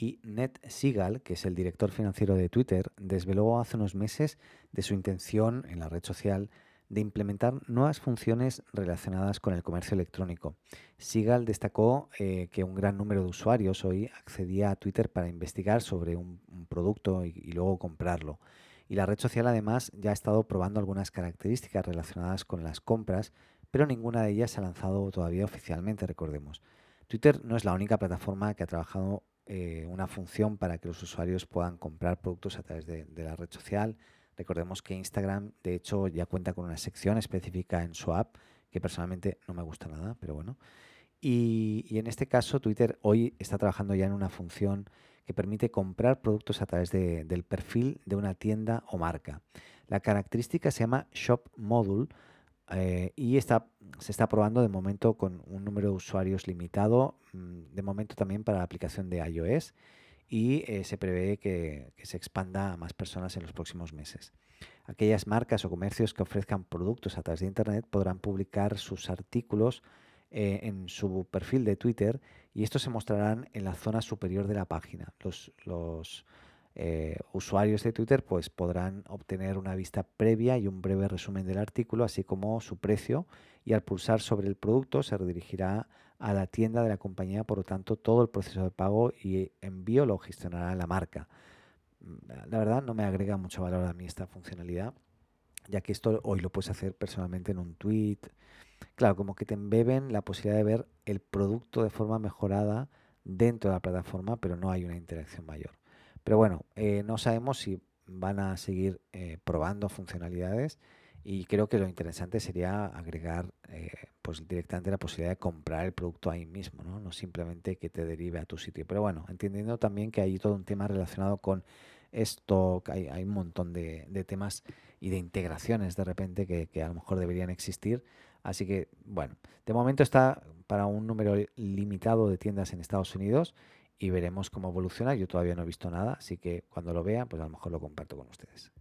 Y Ned Seagal, que es el director financiero de Twitter, desveló hace unos meses de su intención en la red social de implementar nuevas funciones relacionadas con el comercio electrónico. Sigal destacó eh, que un gran número de usuarios hoy accedía a Twitter para investigar sobre un, producto y, y, luego comprarlo. Y la red social además ya ha estado probando algunas características relacionadas con las compras, pero ninguna de ellas se ha lanzado todavía oficialmente, recordemos. Twitter no es la única plataforma que ha trabajado eh, una función para que los usuarios puedan comprar productos a través de, la red social. Recordemos que Instagram, de hecho, ya cuenta con una sección específica en su app, que personalmente no me gusta nada, pero bueno. Y, en este caso, Twitter hoy está trabajando ya en una función que permite comprar productos a través del perfil de una tienda o marca. La característica se llama Shop Module eh, y está, se está probando de momento con un número de usuarios limitado, mm, de momento también para la aplicación de iOS y eh, se prevé que, se expanda a más personas en los próximos meses. Aquellas marcas o comercios que ofrezcan productos a través de Internet podrán publicar sus artículos eh, en su perfil de Twitter y estos se mostrarán en la zona superior de la página. Los, los eh, usuarios de Twitter pues, podrán obtener una vista previa y un breve resumen del artículo, así como su precio, y al pulsar sobre el producto se redirigirá a la tienda de la compañía, por lo tanto todo el proceso de pago y envío lo gestionará la marca. Mm, la verdad no me agrega mucho valor a mí esta funcionalidad, ya que esto hoy lo puedes hacer personalmente en un tweet. Claro, como que te embeben la posibilidad de ver el producto de forma mejorada dentro de la plataforma, pero no hay una interacción mayor. Pero bueno, eh, no sabemos si van a seguir eh, probando funcionalidades y creo que lo interesante sería agregar eh, pues directamente la posibilidad de comprar el producto ahí mismo, ¿no? simplemente que te derive a tu sitio. Pero bueno, entendiendo también que hay todo un tema relacionado con esto, hay, un montón de, temas y de integraciones de repente que, a lo mejor deberían existir. Así que, bueno, de momento está para un número limitado de tiendas en Estados Unidos y veremos cómo evoluciona. Yo todavía no he visto nada, así que cuando lo vea, pues a lo mejor lo comparto con ustedes.